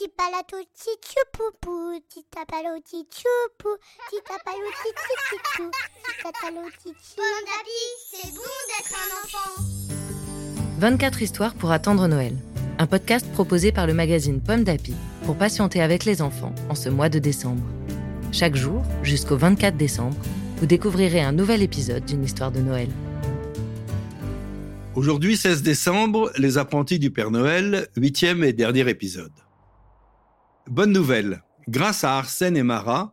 Tipalato tichupupu, titapalo tichupu, titapalo tichichichou, titatalo tichi. Pomme d'api, c'est bon d'être un enfant. 24 histoires pour attendre Noël. Un podcast proposé par le magazine Pomme d'Api pour patienter avec les enfants en ce mois de décembre. Chaque jour, jusqu'au 24 décembre, vous découvrirez un nouvel épisode d'une histoire de Noël. Aujourd'hui, 16 décembre, Les apprentis du Père Noël, huitième et dernier épisode. Bonne nouvelle, grâce à Arsène et Marat,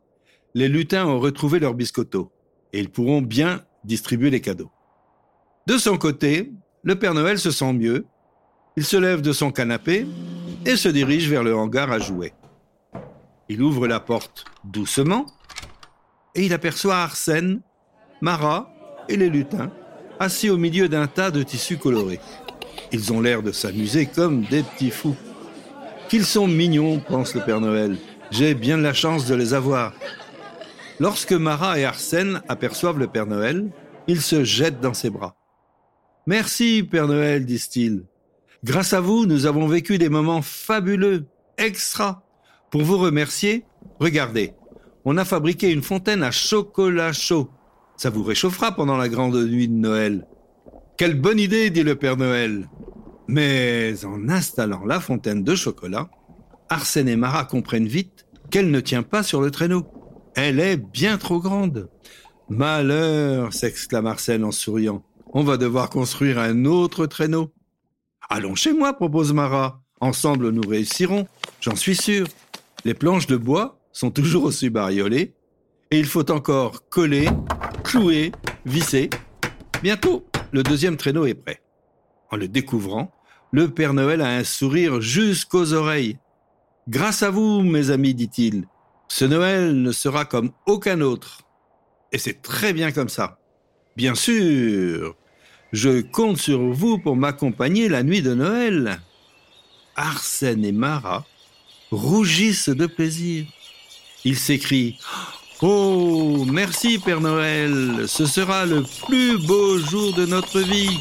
les lutins ont retrouvé leur biscotto et ils pourront bien distribuer les cadeaux. De son côté, le Père Noël se sent mieux, il se lève de son canapé et se dirige vers le hangar à jouets. Il ouvre la porte doucement et il aperçoit Arsène, Marat et les lutins assis au milieu d'un tas de tissus colorés. Ils ont l'air de s'amuser comme des petits fous. Qu'ils sont mignons, pense le Père Noël. J'ai bien de la chance de les avoir. Lorsque Marat et Arsène aperçoivent le Père Noël, ils se jettent dans ses bras. Merci, Père Noël, disent-ils. Grâce à vous, nous avons vécu des moments fabuleux, extra. Pour vous remercier, regardez, on a fabriqué une fontaine à chocolat chaud. Ça vous réchauffera pendant la grande nuit de Noël. Quelle bonne idée, dit le Père Noël. Mais en installant la fontaine de chocolat, Arsène et Marat comprennent vite qu'elle ne tient pas sur le traîneau. Elle est bien trop grande. Malheur, s'exclame Arsène en souriant. On va devoir construire un autre traîneau. Allons chez moi, propose Marat. Ensemble, nous réussirons, j'en suis sûr. Les planches de bois sont toujours aussi bariolées, et il faut encore coller, clouer, visser. Bientôt, le deuxième traîneau est prêt. En le découvrant, le Père Noël a un sourire jusqu'aux oreilles. Grâce à vous, mes amis, dit-il, ce Noël ne sera comme aucun autre. Et c'est très bien comme ça. Bien sûr, je compte sur vous pour m'accompagner la nuit de Noël. Arsène et Marat rougissent de plaisir. Ils s'écrient Oh, merci Père Noël, ce sera le plus beau jour de notre vie.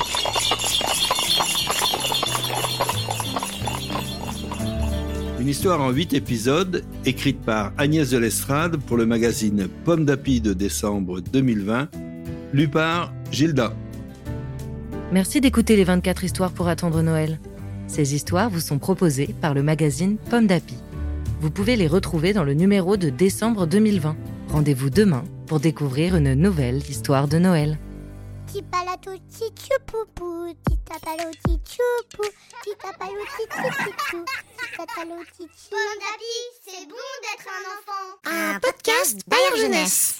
Une histoire en huit épisodes, écrite par Agnès de l'Estrade pour le magazine Pomme d'Api de décembre 2020, lu par Gilda. Merci d'écouter les 24 histoires pour attendre Noël. Ces histoires vous sont proposées par le magazine Pomme d'Api. Vous pouvez les retrouver dans le numéro de décembre 2020. Rendez-vous demain pour découvrir une nouvelle histoire de Noël. Tipalato tichupupu, titapalo tichupu, titapalo tichichichou, titatalo tichi. Pomme d'api, c'est bon d'être un enfant. Un podcast Bayard Jeunesse.